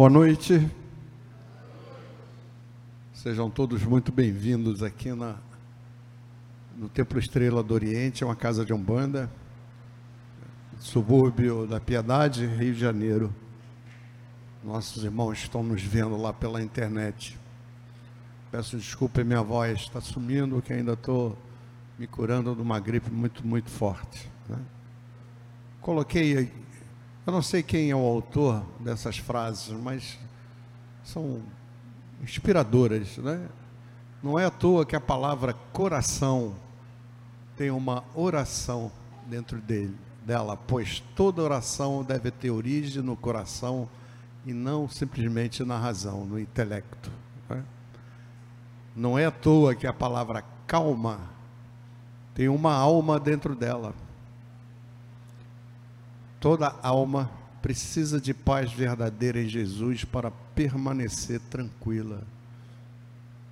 Boa noite. Sejam todos muito bem-vindos aqui na, no Templo Estrela do Oriente, é uma casa de Umbanda, subúrbio da Piedade, Rio de Janeiro. Nossos irmãos estão nos vendo lá pela internet. Peço desculpa, minha voz está sumindo, que ainda estou me curando de uma gripe muito, muito forte. Né? Coloquei, eu não sei quem é o autor dessas frases, mas são inspiradoras, né? Não é à toa que a palavra coração tem uma oração dentro dele, dela, pois toda oração deve ter origem no coração e não simplesmente na razão, no intelecto. Né? Não é à toa que a palavra calma tem uma alma dentro dela. Toda alma precisa de paz verdadeira em Jesus para permanecer tranquila.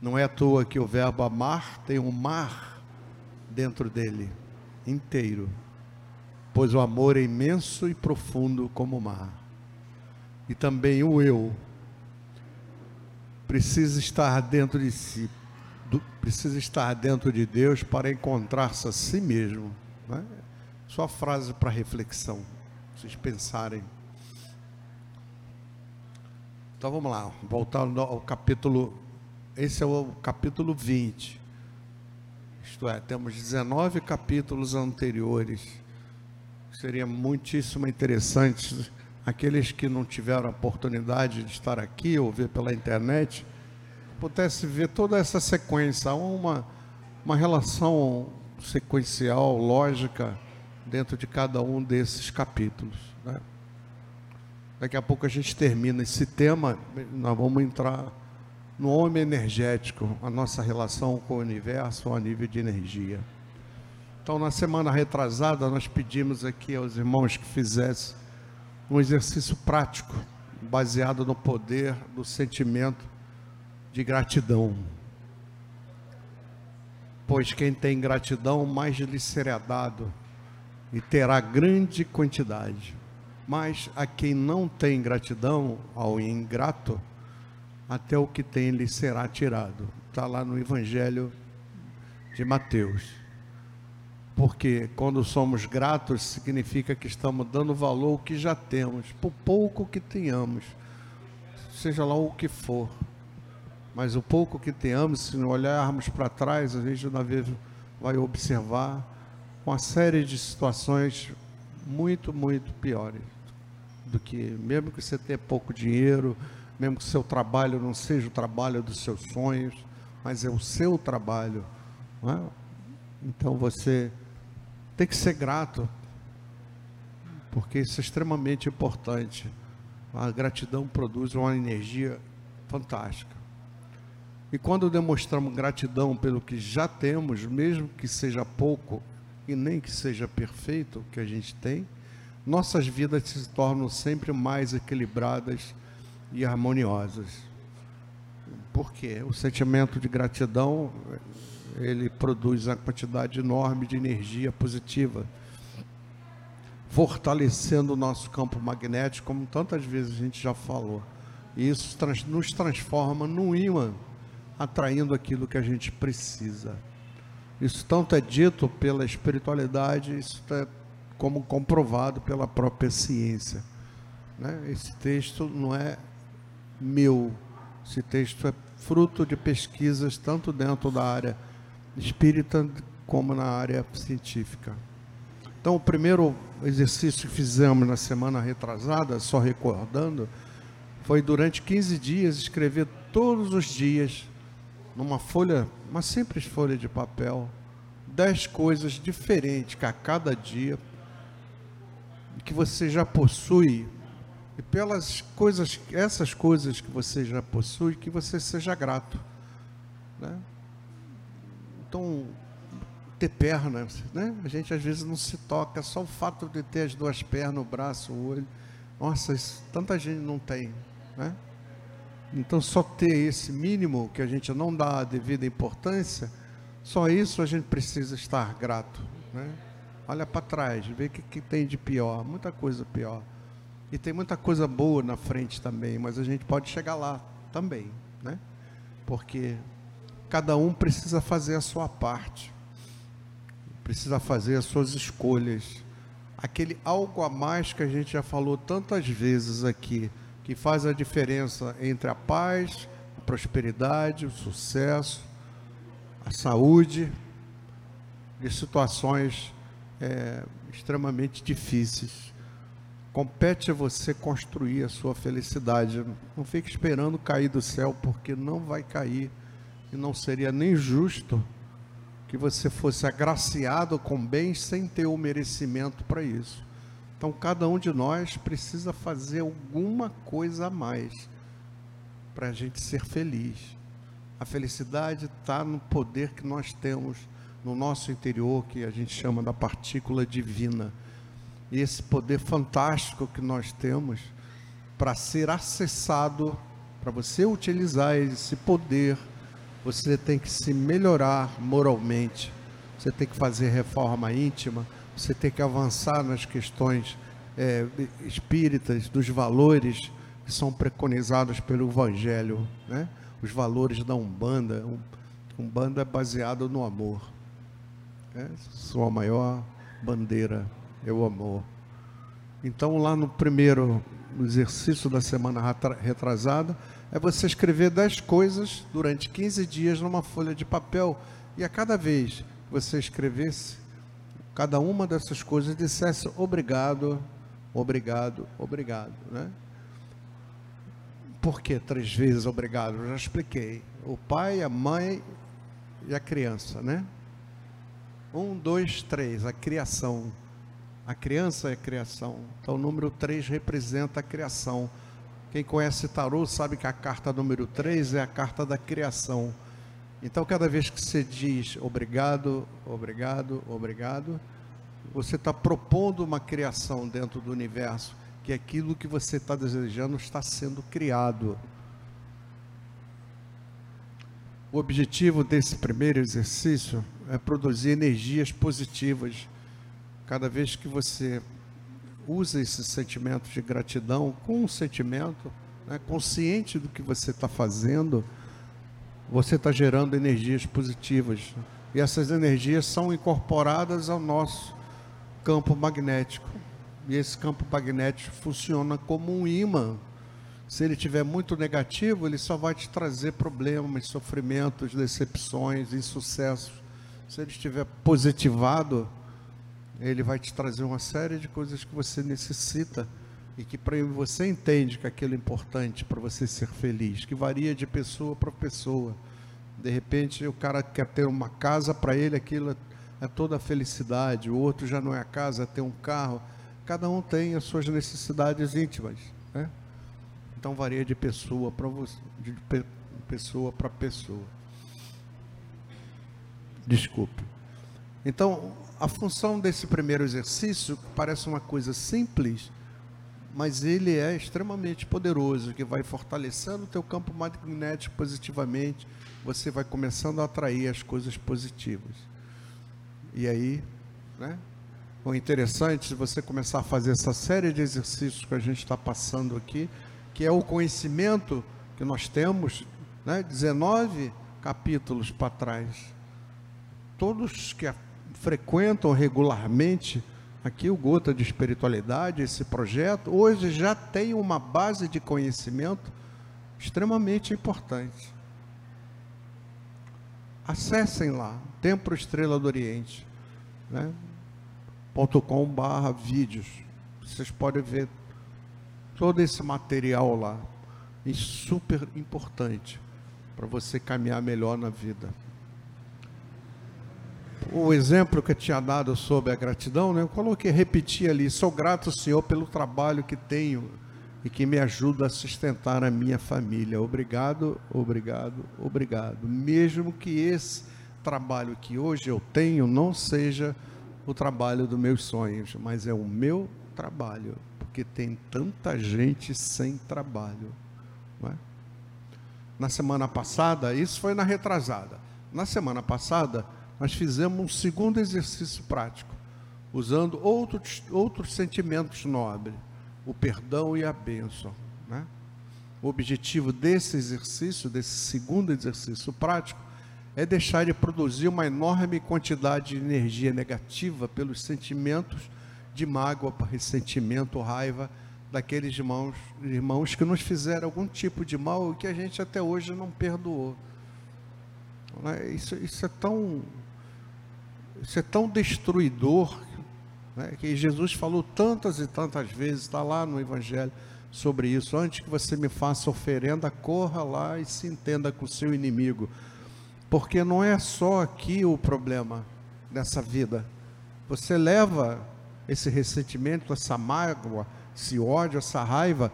Não é à toa que o verbo amar tem um mar dentro dele, inteiro, pois o amor é imenso e profundo como o mar. E também o eu precisa estar dentro de si, precisa estar dentro de Deus para encontrar-se a si mesmo. Né? Só frase para reflexão, vocês pensarem. Então vamos lá, voltar ao capítulo. Esse é o capítulo 20. Isto é, temos 19 capítulos anteriores. Seria muitíssimo interessante aqueles que não tiveram a oportunidade de estar aqui ou ver pela internet, pudesse ver toda essa sequência, uma, uma relação sequencial, lógica, dentro de cada um desses capítulos. Né? Daqui a pouco a gente termina esse tema, nós vamos entrar no homem energético, a nossa relação com o universo a nível de energia. Então, na semana retrasada, nós pedimos aqui aos irmãos que fizessem um exercício prático, baseado no poder do sentimento de gratidão. Pois quem tem gratidão, mais lhe será dado e terá grande quantidade. Mas a quem não tem gratidão, ao ingrato, até o que tem lhe será tirado. Está lá no Evangelho de Mateus. Porque quando somos gratos, significa que estamos dando valor ao que já temos, por pouco que tenhamos, seja lá o que for. Mas o pouco que tenhamos, se olharmos para trás, a gente uma vez vai observar uma série de situações muito, muito piores do que mesmo que você tenha pouco dinheiro, mesmo que seu trabalho não seja o trabalho dos seus sonhos, mas é o seu trabalho. É? Então você tem que ser grato, porque isso é extremamente importante. A gratidão produz uma energia fantástica. E quando demonstramos gratidão pelo que já temos, mesmo que seja pouco e nem que seja perfeito o que a gente tem, nossas vidas se tornam sempre mais equilibradas e harmoniosas. Porque o sentimento de gratidão, ele produz uma quantidade enorme de energia positiva, fortalecendo o nosso campo magnético, como tantas vezes a gente já falou. E isso nos transforma num imã, atraindo aquilo que a gente precisa. Isso tanto é dito pela espiritualidade, isso é como comprovado pela própria ciência. Né? Esse texto não é meu, esse texto é fruto de pesquisas tanto dentro da área espírita como na área científica. Então, o primeiro exercício que fizemos na semana retrasada, só recordando, foi durante 15 dias escrever todos os dias numa folha, uma simples folha de papel, dez coisas diferentes que a cada dia que você já possui e pelas coisas, essas coisas que você já possui, que você seja grato, né? Então, ter pernas, né? A gente às vezes não se toca, só o fato de ter as duas pernas, o braço, o olho. Nossa, isso, tanta gente não tem, né? Então, só ter esse mínimo que a gente não dá a devida importância, só isso a gente precisa estar grato, né? Olha para trás, vê o que, que tem de pior, muita coisa pior. E tem muita coisa boa na frente também, mas a gente pode chegar lá também, né? Porque cada um precisa fazer a sua parte, precisa fazer as suas escolhas. Aquele algo a mais que a gente já falou tantas vezes aqui, que faz a diferença entre a paz, a prosperidade, o sucesso, a saúde, de situações é, extremamente difíceis. Compete a você construir a sua felicidade. Não fique esperando cair do céu, porque não vai cair. E não seria nem justo que você fosse agraciado com bens sem ter o merecimento para isso. Então, cada um de nós precisa fazer alguma coisa a mais para a gente ser feliz. A felicidade está no poder que nós temos no nosso interior, que a gente chama da partícula divina. E esse poder fantástico que nós temos para ser acessado, para você utilizar esse poder, você tem que se melhorar moralmente, você tem que fazer reforma íntima, você tem que avançar nas questões é, espíritas, dos valores que são preconizados pelo Evangelho, né? Os valores da Umbanda. Umbanda é baseado no amor. É, sua maior bandeira é o amor. Então, lá no primeiro exercício da semana retrasada, é você escrever 10 coisas durante 15 dias numa folha de papel e a cada vez que você escrevesse cada uma dessas coisas dissesse obrigado, obrigado, obrigado, né? Por que três vezes obrigado? Eu já expliquei. O pai, a mãe e a criança, né? Um, dois, três, a criação. A criança é a criação. Então, o número três representa a criação. Quem conhece tarô sabe que a carta número três é a carta da criação. Então, cada vez que você diz obrigado, obrigado, obrigado, você está propondo uma criação dentro do universo, que aquilo que você está desejando está sendo criado. O objetivo desse primeiro exercício é produzir energias positivas. Cada vez que você usa esse sentimento de gratidão com um sentimento, né, consciente do que você está fazendo, você está gerando energias positivas. E essas energias são incorporadas ao nosso campo magnético. E esse campo magnético funciona como um imã se ele tiver muito negativo, ele só vai te trazer problemas, sofrimentos, decepções, insucessos. Se ele estiver positivado, ele vai te trazer uma série de coisas que você necessita e que para você entende que aquilo é importante para você ser feliz, que varia de pessoa para pessoa. De repente, o cara quer ter uma casa, para ele aquilo é toda a felicidade, o outro já não é a casa, é ter um carro. Cada um tem as suas necessidades íntimas, né? Então varia de pessoa para de pessoa para pessoa. Desculpe. Então, a função desse primeiro exercício parece uma coisa simples, mas ele é extremamente poderoso, que vai fortalecendo o teu campo magnético positivamente, você vai começando a atrair as coisas positivas. E aí, né? O interessante, se você começar a fazer essa série de exercícios que a gente está passando aqui, que é o conhecimento que nós temos, né, 19 capítulos para trás. Todos que frequentam regularmente aqui o Gota de Espiritualidade, esse projeto, hoje já tem uma base de conhecimento extremamente importante. Acessem lá, Templo Estrela do Oriente, né? .com barra vídeos. Vocês podem ver todo esse material lá. E super importante para você caminhar melhor na vida. O exemplo que eu tinha dado sobre a gratidão, né, eu coloquei, repeti ali: sou grato, Senhor, pelo trabalho que tenho e que me ajuda a sustentar a minha família. Obrigado, obrigado, obrigado. Mesmo que esse trabalho que hoje eu tenho não seja o trabalho dos meus sonhos, mas é o meu trabalho porque tem tanta gente sem trabalho. É? Na semana passada, isso foi na retrasada. Na semana passada, nós fizemos um segundo exercício prático, usando outros, outros sentimentos nobres. o perdão e a bênção. Né? O objetivo desse exercício, desse segundo exercício prático, é deixar de produzir uma enorme quantidade de energia negativa pelos sentimentos de mágoa, ressentimento, raiva daqueles irmãos, irmãos que nos fizeram algum tipo de mal e que a gente até hoje não perdoou. Né? Isso, isso é tão isso é tão destruidor né, que Jesus falou tantas e tantas vezes, está lá no Evangelho sobre isso. Antes que você me faça oferenda, corra lá e se entenda com o seu inimigo. Porque não é só aqui o problema dessa vida. Você leva esse ressentimento, essa mágoa, esse ódio, essa raiva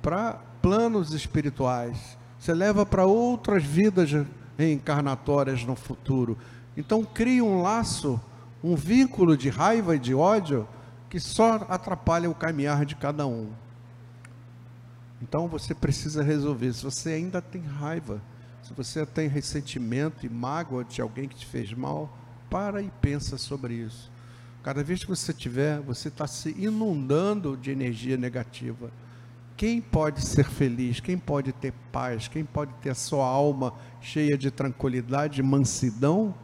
para planos espirituais. Você leva para outras vidas reencarnatórias no futuro. Então cria um laço, um vínculo de raiva e de ódio que só atrapalha o caminhar de cada um. Então você precisa resolver. Se você ainda tem raiva, se você tem ressentimento e mágoa de alguém que te fez mal, para e pensa sobre isso. Cada vez que você tiver, você está se inundando de energia negativa. Quem pode ser feliz? Quem pode ter paz? Quem pode ter a sua alma cheia de tranquilidade, mansidão?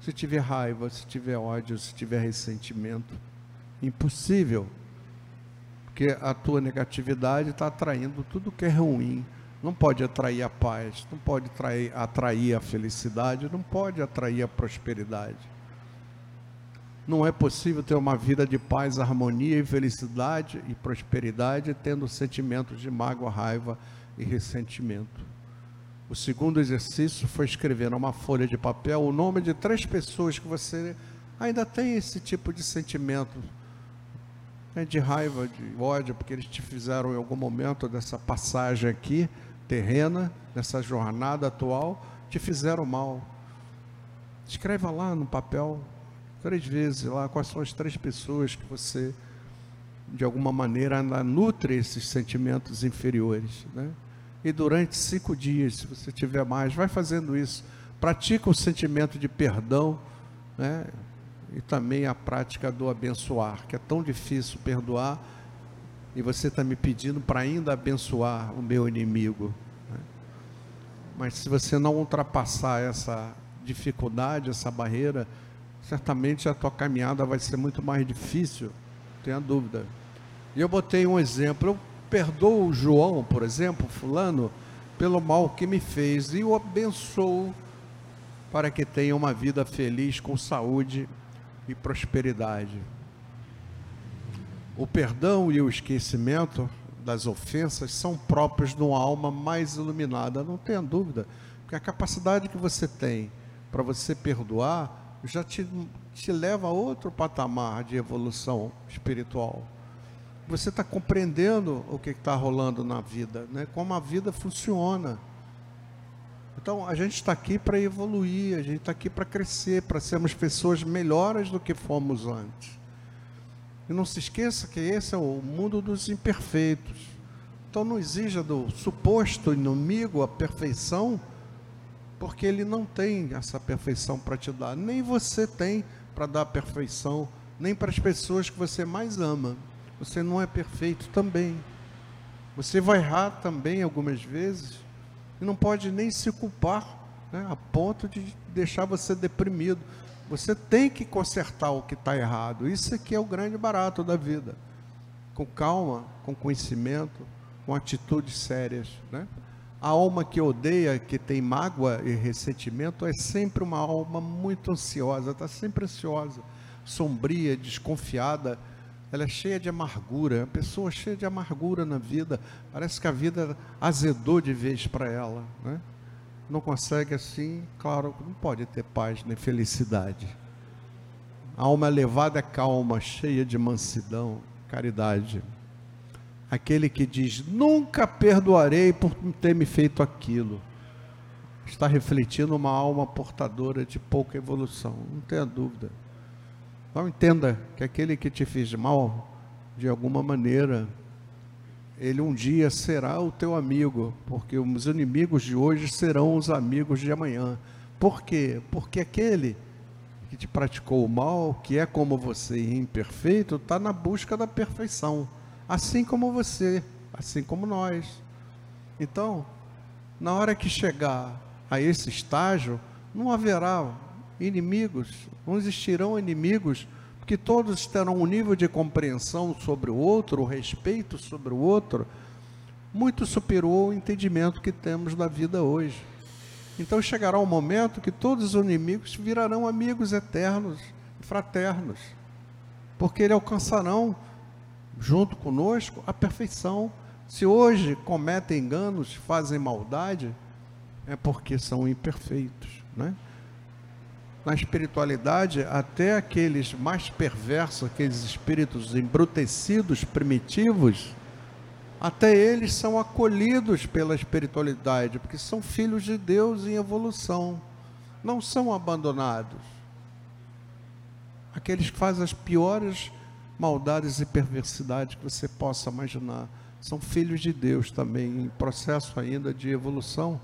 Se tiver raiva, se tiver ódio, se tiver ressentimento. Impossível. Porque a tua negatividade está atraindo tudo que é ruim não pode atrair a paz, não pode atrair, atrair a felicidade, não pode atrair a prosperidade. Não é possível ter uma vida de paz, harmonia e felicidade e prosperidade tendo sentimentos de mágoa, raiva e ressentimento. O segundo exercício foi escrever numa folha de papel o nome de três pessoas que você ainda tem esse tipo de sentimento né, de raiva, de ódio, porque eles te fizeram em algum momento dessa passagem aqui terrena, nessa jornada atual, te fizeram mal. Escreva lá no papel, três vezes lá, quais são as três pessoas que você, de alguma maneira, nutre esses sentimentos inferiores. Né? E durante cinco dias, se você tiver mais, vai fazendo isso. Pratica o sentimento de perdão, né? e também a prática do abençoar, que é tão difícil perdoar e você está me pedindo para ainda abençoar o meu inimigo. Né? Mas se você não ultrapassar essa dificuldade, essa barreira, certamente a tua caminhada vai ser muito mais difícil, tenha dúvida. E eu botei um exemplo, eu perdoo o João, por exemplo, fulano, pelo mal que me fez e o abençoo para que tenha uma vida feliz com saúde e prosperidade. O perdão e o esquecimento das ofensas são próprios de uma alma mais iluminada, não tenha dúvida, porque a capacidade que você tem para você perdoar já te, te leva a outro patamar de evolução espiritual. Você está compreendendo o que está rolando na vida, né? como a vida funciona. Então, a gente está aqui para evoluir, a gente está aqui para crescer, para sermos pessoas melhores do que fomos antes. E não se esqueça que esse é o mundo dos imperfeitos. Então não exija do suposto inimigo a perfeição, porque ele não tem essa perfeição para te dar. Nem você tem para dar a perfeição, nem para as pessoas que você mais ama. Você não é perfeito também. Você vai errar também algumas vezes e não pode nem se culpar, né, a ponto de deixar você deprimido. Você tem que consertar o que está errado. Isso aqui é o grande barato da vida. Com calma, com conhecimento, com atitudes sérias. Né? A alma que odeia, que tem mágoa e ressentimento, é sempre uma alma muito ansiosa, está sempre ansiosa, sombria, desconfiada. Ela é cheia de amargura, é uma pessoa cheia de amargura na vida. Parece que a vida azedou de vez para ela. Né? Não consegue assim, claro, não pode ter paz nem felicidade. A alma elevada é calma, cheia de mansidão, caridade. Aquele que diz, nunca perdoarei por ter me feito aquilo, está refletindo uma alma portadora de pouca evolução, não tenha dúvida. Então entenda que aquele que te fez mal, de alguma maneira, ele um dia será o teu amigo, porque os inimigos de hoje serão os amigos de amanhã. Por quê? Porque aquele que te praticou o mal, que é como você imperfeito, está na busca da perfeição. assim como você, assim como nós. Então, na hora que chegar a esse estágio, não haverá inimigos, não existirão inimigos, porque todos terão um nível de compreensão sobre o outro, o respeito sobre o outro, muito superior ao entendimento que temos da vida hoje. Então chegará um momento que todos os inimigos virarão amigos eternos, fraternos, porque eles alcançarão, junto conosco, a perfeição. Se hoje cometem enganos, fazem maldade, é porque são imperfeitos. Né? Na espiritualidade, até aqueles mais perversos, aqueles espíritos embrutecidos, primitivos, até eles são acolhidos pela espiritualidade, porque são filhos de Deus em evolução, não são abandonados. Aqueles que fazem as piores maldades e perversidades que você possa imaginar, são filhos de Deus também, em processo ainda de evolução.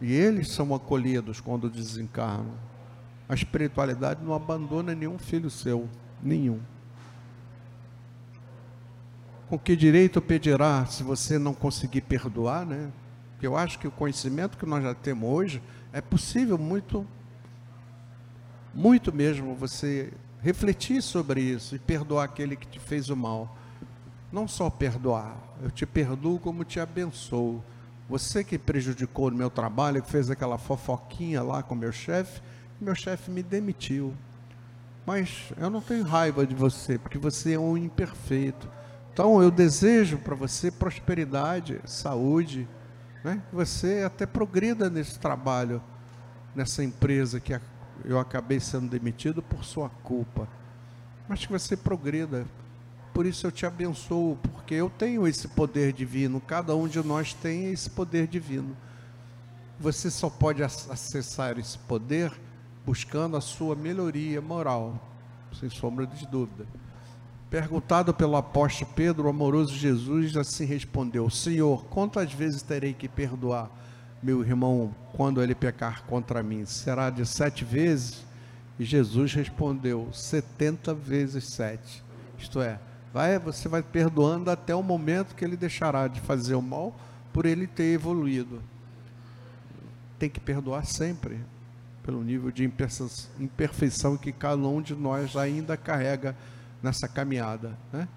E eles são acolhidos quando desencarnam. A espiritualidade não abandona nenhum filho seu, nenhum. Com que direito pedirá se você não conseguir perdoar, né? Porque eu acho que o conhecimento que nós já temos hoje é possível muito, muito mesmo você refletir sobre isso e perdoar aquele que te fez o mal. Não só perdoar, eu te perdoo como te abençoo. Você que prejudicou o meu trabalho, que fez aquela fofoquinha lá com meu chefe, meu chefe me demitiu. Mas eu não tenho raiva de você, porque você é um imperfeito. Então eu desejo para você prosperidade, saúde, né? você até progrida nesse trabalho, nessa empresa que eu acabei sendo demitido por sua culpa. Mas que você progrida. Por isso eu te abençoo, porque eu tenho esse poder divino, cada um de nós tem esse poder divino. Você só pode acessar esse poder buscando a sua melhoria moral, sem sombra de dúvida. Perguntado pelo apóstolo Pedro, o amoroso Jesus assim respondeu: Senhor, quantas vezes terei que perdoar meu irmão quando ele pecar contra mim? Será de sete vezes? E Jesus respondeu: setenta vezes sete. Isto é, vai, você vai perdoando até o momento que ele deixará de fazer o mal por ele ter evoluído. Tem que perdoar sempre, pelo nível de imperfeição que cada um de nós ainda carrega nessa caminhada. Né?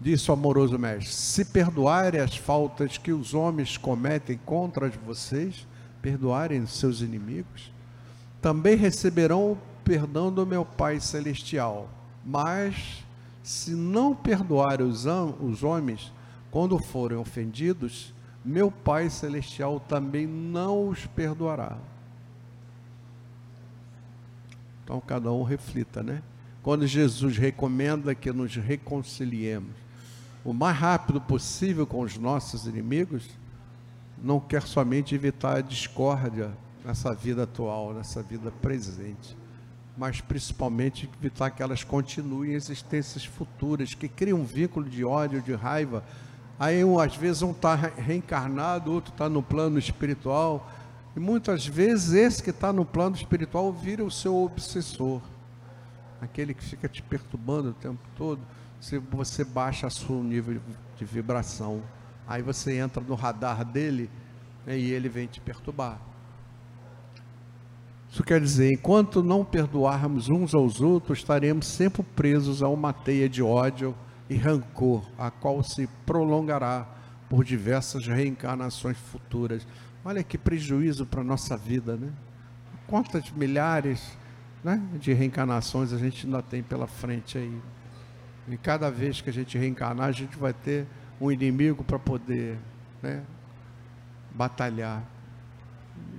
Disse o amoroso mestre: se perdoarem as faltas que os homens cometem contra vocês, perdoarem seus inimigos, também receberão o perdão do meu Pai Celestial. Mas, se não perdoarem os, os homens quando forem ofendidos, meu Pai Celestial também não os perdoará. Então, cada um reflita, né? quando Jesus recomenda que nos reconciliemos o mais rápido possível com os nossos inimigos, não quer somente evitar a discórdia nessa vida atual, nessa vida presente, mas principalmente evitar que elas continuem em existências futuras, que criam um vínculo de ódio, de raiva. Aí, um, às vezes, um está reencarnado, outro está no plano espiritual, e muitas vezes esse que está no plano espiritual vira o seu obsessor aquele que fica te perturbando o tempo todo, se você baixa o seu nível de vibração, aí você entra no radar dele né, e ele vem te perturbar. Isso quer dizer, enquanto não perdoarmos uns aos outros, estaremos sempre presos a uma teia de ódio e rancor, a qual se prolongará por diversas reencarnações futuras. Olha que prejuízo para a nossa vida, né? Quantas milhares né, de reencarnações a gente ainda tem pela frente aí. E cada vez que a gente reencarnar, a gente vai ter um inimigo para poder né, batalhar.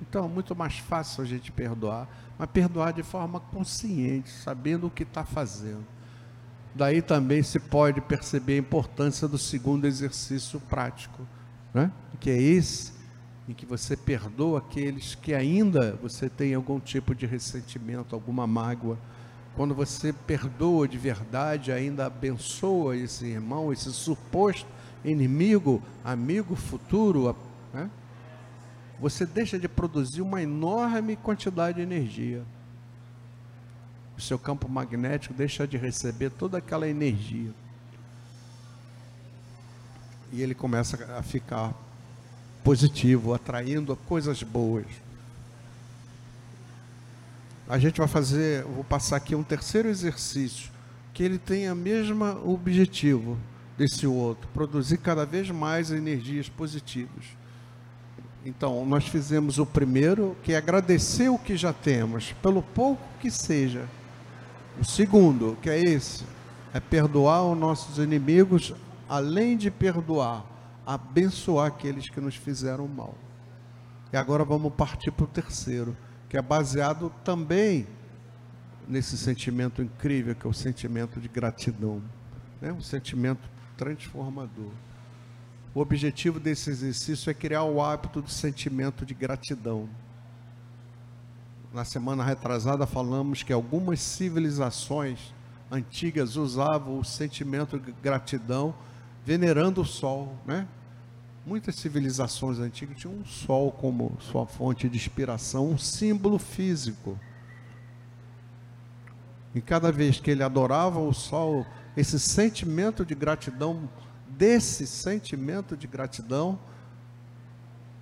Então, é muito mais fácil a gente perdoar, mas perdoar de forma consciente, sabendo o que está fazendo. Daí também se pode perceber a importância do segundo exercício prático, né? que é esse em que você perdoa aqueles que ainda você tem algum tipo de ressentimento, alguma mágoa. Quando você perdoa de verdade, ainda abençoa esse irmão, esse suposto inimigo, amigo futuro? Você deixa de produzir uma enorme quantidade de energia. O seu campo magnético deixa de receber toda aquela energia. e ele começa a ficar positivo, atraindo coisas boas. A gente vai fazer, vou passar aqui um terceiro exercício, que ele tem o mesmo objetivo desse outro, produzir cada vez mais energias positivas. Então, nós fizemos o primeiro, que é agradecer o que já temos, pelo pouco que seja. O segundo, que é esse, é perdoar os nossos inimigos, além de perdoar, abençoar aqueles que nos fizeram mal. E agora vamos partir para o terceiro, que é baseado também nesse sentimento incrível que é o sentimento de gratidão, né? um sentimento transformador. O objetivo desse exercício é criar o hábito do sentimento de gratidão. Na semana retrasada falamos que algumas civilizações antigas usavam o sentimento de gratidão venerando o sol, né? Muitas civilizações antigas tinham um sol como sua fonte de inspiração, um símbolo físico. E cada vez que ele adorava o sol, esse sentimento de gratidão desse sentimento de gratidão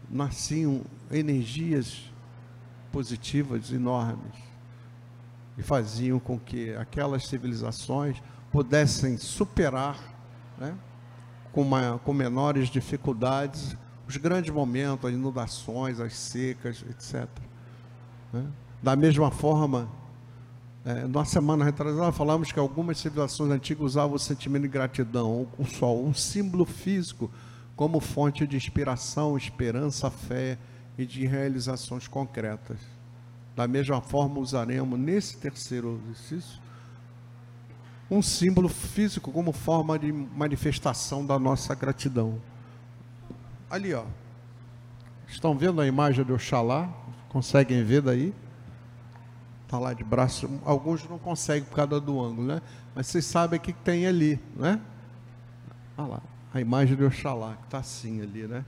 nasciam energias positivas enormes e faziam com que aquelas civilizações pudessem superar, né, com, uma, com menores dificuldades, os grandes momentos, as inundações, as secas, etc. Né? Da mesma forma, é, na semana retrasada falamos que algumas civilizações antigas usavam o sentimento de gratidão, o sol, um símbolo físico, como fonte de inspiração, esperança, fé e de realizações concretas. Da mesma forma, usaremos nesse terceiro exercício um símbolo físico como forma de manifestação da nossa gratidão. Ali, ó. Estão vendo a imagem de Oxalá? Conseguem ver daí? Está lá de braço. Alguns não conseguem por causa do ângulo, né? Mas vocês sabem o que tem ali, né? Olha lá, a imagem de Oxalá, que está assim ali, né?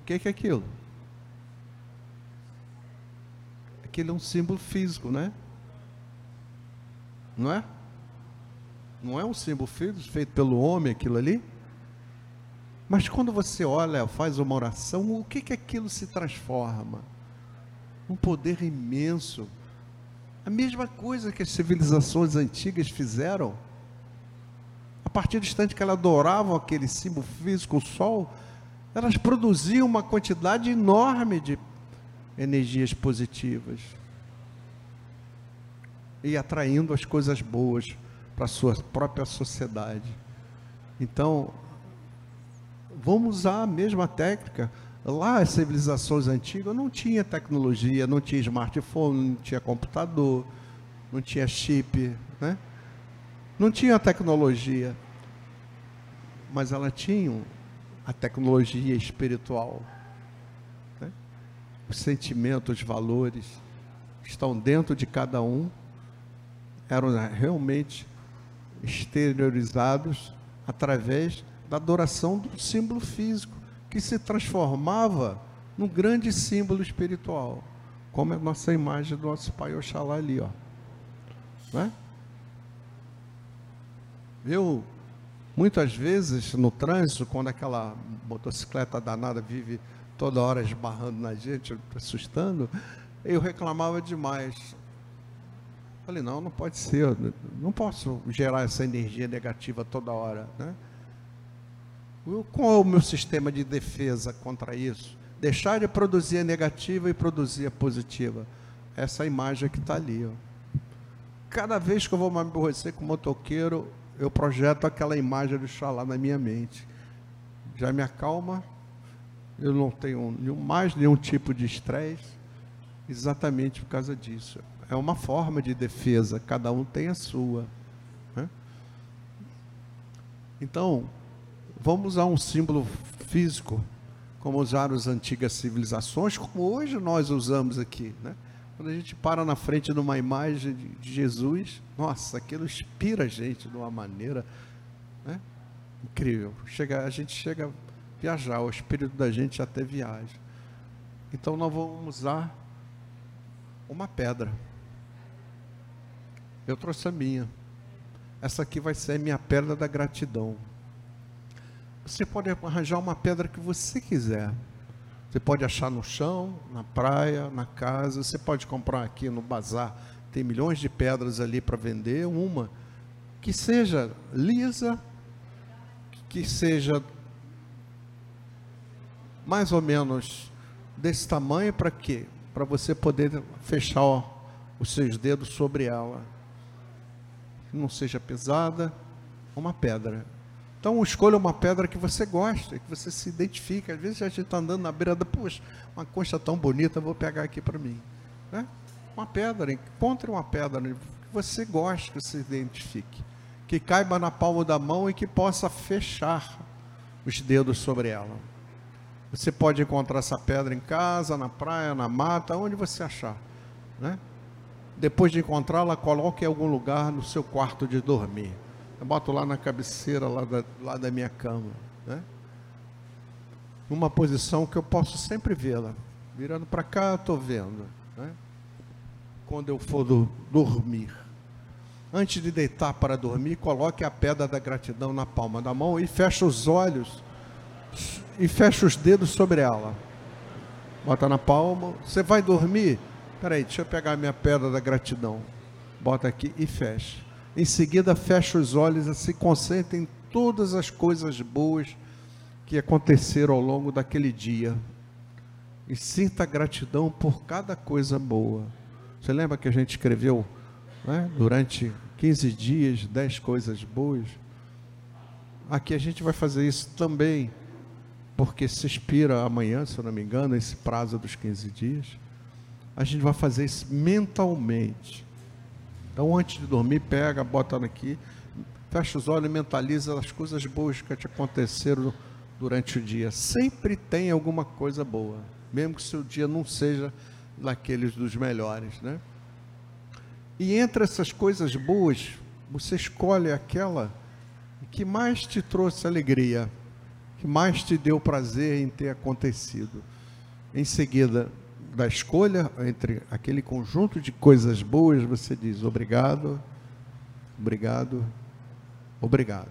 O que, que é aquilo? Aquilo é um símbolo físico, né? Não é? Não é um símbolo físico feito pelo homem aquilo ali? Mas quando você olha, faz uma oração, o que que aquilo se transforma? Um poder imenso. A mesma coisa que as civilizações antigas fizeram. A partir do instante que elas adoravam aquele símbolo físico, o sol, elas produziam uma quantidade enorme de energias positivas e atraindo as coisas boas para a sua própria sociedade. Então, vamos usar a mesma técnica Lá, as civilizações antigas não tinha tecnologia, não tinha smartphone, não tinha computador, não tinha chip, né? não tinha tecnologia, mas elas tinham a tecnologia espiritual. Né? Os sentimentos, os valores estão dentro de cada um, eram realmente exteriorizados através da adoração do símbolo físico que se transformava num grande símbolo espiritual, como é a nossa imagem do nosso Pai Oxalá ali, ó. Né? Eu, muitas vezes, no trânsito, quando aquela motocicleta danada vive toda hora esbarrando na gente, assustando, eu reclamava demais. Falei, não, não pode ser, não posso gerar essa energia negativa toda hora, né? Qual é o meu sistema de defesa contra isso? Deixar de produzir a negativa e produzir a positiva. Essa imagem que está ali. Ó. Cada vez que eu vou me aborrecer com motoqueiro, eu projeto aquela imagem do xalá na minha mente. Já me acalma, eu não tenho nenhum, mais nenhum tipo de estresse, exatamente por causa disso. É uma forma de defesa, cada um tem a sua. Né? Então, Vamos usar um símbolo físico, como usaram as antigas civilizações, como hoje nós usamos aqui. Né? Quando a gente para na frente de uma imagem de Jesus, nossa, aquilo inspira a gente de uma maneira né? incrível. Chega, a gente chega a viajar, o espírito da gente até viaja. Então nós vamos usar uma pedra. Eu trouxe a minha. Essa aqui vai ser a minha pedra da gratidão. Você pode arranjar uma pedra que você quiser. Você pode achar no chão, na praia, na casa. Você pode comprar aqui no bazar. Tem milhões de pedras ali para vender. Uma que seja lisa, que seja mais ou menos desse tamanho para quê? Para você poder fechar ó, os seus dedos sobre ela. Não seja pesada, uma pedra. Então escolha uma pedra que você gosta, que você se identifica. Às vezes a gente está andando na beira da, puxa, uma concha tão bonita, vou pegar aqui para mim. Né? Uma pedra, encontre uma pedra que você goste, que você identifique. Que caiba na palma da mão e que possa fechar os dedos sobre ela. Você pode encontrar essa pedra em casa, na praia, na mata, onde você achar. Né? Depois de encontrá-la, coloque em algum lugar no seu quarto de dormir. Eu boto lá na cabeceira, lá da, lá da minha cama. Né? Numa posição que eu posso sempre vê-la. Virando para cá, estou vendo. Né? Quando eu for do, dormir. Antes de deitar para dormir, coloque a pedra da gratidão na palma da mão e feche os olhos e fecha os dedos sobre ela. Bota na palma. Você vai dormir? Peraí, deixa eu pegar a minha pedra da gratidão. Bota aqui e fecha. Em seguida, fecha os olhos e se concentra em todas as coisas boas que aconteceram ao longo daquele dia. E sinta gratidão por cada coisa boa. Você lembra que a gente escreveu né, durante 15 dias 10 coisas boas? Aqui a gente vai fazer isso também porque se expira amanhã, se eu não me engano, esse prazo dos 15 dias. A gente vai fazer isso mentalmente. Então, antes de dormir, pega, bota aqui, fecha os olhos e mentaliza as coisas boas que te aconteceram durante o dia. Sempre tem alguma coisa boa, mesmo que seu dia não seja daqueles dos melhores, né? E entre essas coisas boas, você escolhe aquela que mais te trouxe alegria que mais te deu prazer em ter acontecido. Em seguida, da escolha entre aquele conjunto de coisas boas, você diz obrigado, obrigado, obrigado.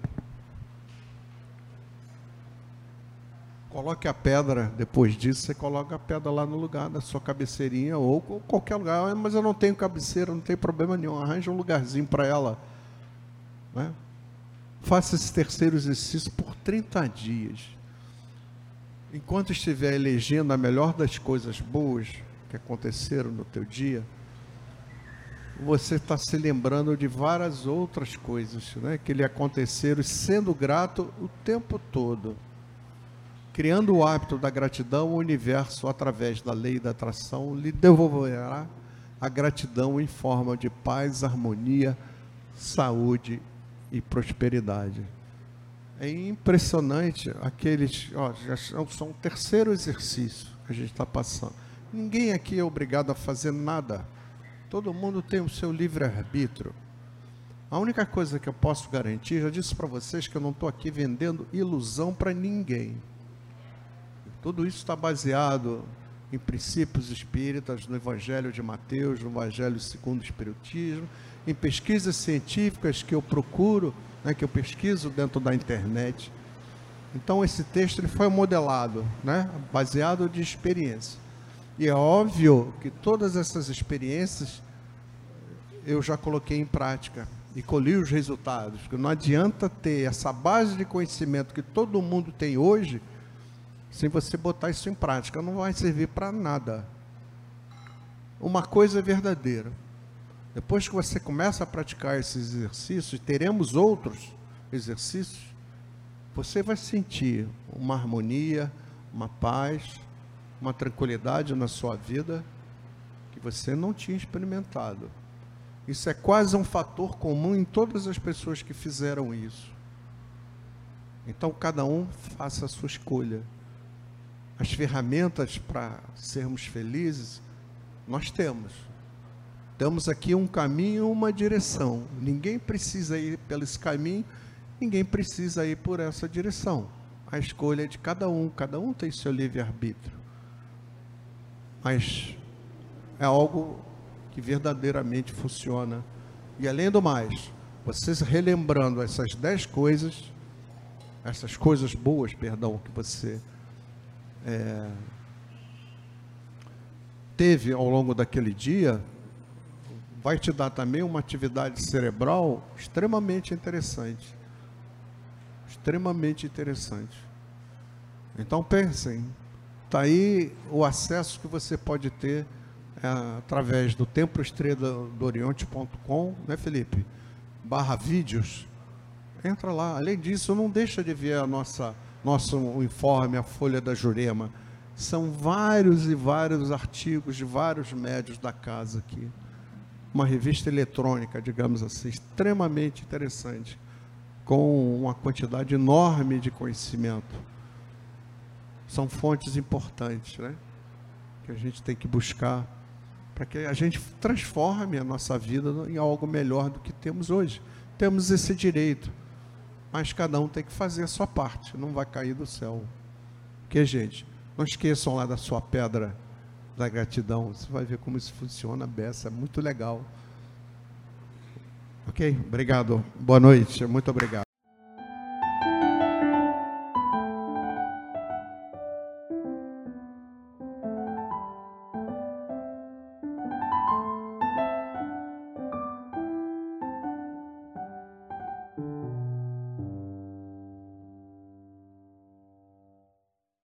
Coloque a pedra, depois disso, você coloca a pedra lá no lugar da sua cabeceirinha ou qualquer lugar. Ah, mas eu não tenho cabeceira, não tem problema nenhum. Arranje um lugarzinho para ela. Né? Faça esse terceiro exercício por 30 dias. Enquanto estiver elegendo a melhor das coisas boas que aconteceram no teu dia, você está se lembrando de várias outras coisas né, que lhe aconteceram, sendo grato o tempo todo. Criando o hábito da gratidão, o universo, através da lei da atração, lhe devolverá a gratidão em forma de paz, harmonia, saúde e prosperidade. É impressionante aqueles. Ó, já são o terceiro exercício que a gente está passando. Ninguém aqui é obrigado a fazer nada. Todo mundo tem o seu livre-arbítrio. A única coisa que eu posso garantir, já disse para vocês que eu não estou aqui vendendo ilusão para ninguém. Tudo isso está baseado em princípios espíritas, no Evangelho de Mateus, no Evangelho segundo o Espiritismo, em pesquisas científicas que eu procuro, né, que eu pesquiso dentro da internet. Então esse texto ele foi modelado, né, baseado de experiência. E é óbvio que todas essas experiências eu já coloquei em prática e colhi os resultados. Que não adianta ter essa base de conhecimento que todo mundo tem hoje sem você botar isso em prática, não vai servir para nada. Uma coisa é verdadeira. Depois que você começa a praticar esses exercícios, teremos outros exercícios, você vai sentir uma harmonia, uma paz, uma tranquilidade na sua vida que você não tinha experimentado. Isso é quase um fator comum em todas as pessoas que fizeram isso. Então, cada um faça a sua escolha as ferramentas para sermos felizes, nós temos. Temos aqui um caminho, uma direção. Ninguém precisa ir pelo esse caminho, ninguém precisa ir por essa direção. A escolha é de cada um, cada um tem seu livre-arbítrio. Mas é algo que verdadeiramente funciona. E além do mais, vocês relembrando essas dez coisas, essas coisas boas, perdão, que você é, teve ao longo daquele dia, vai te dar também uma atividade cerebral extremamente interessante. Extremamente interessante. Então pensem, está aí o acesso que você pode ter é, através do temploestrela né, Felipe? Barra vídeos. Entra lá. Além disso, não deixa de ver a nossa nosso informe, a Folha da Jurema. São vários e vários artigos de vários médios da casa aqui. Uma revista eletrônica, digamos assim, extremamente interessante, com uma quantidade enorme de conhecimento. São fontes importantes, né? Que a gente tem que buscar para que a gente transforme a nossa vida em algo melhor do que temos hoje. Temos esse direito, mas cada um tem que fazer a sua parte, não vai cair do céu. Que gente, não esqueçam lá da sua pedra da gratidão, você vai ver como isso funciona, beça, é muito legal. Ok? Obrigado. Boa noite, muito obrigado.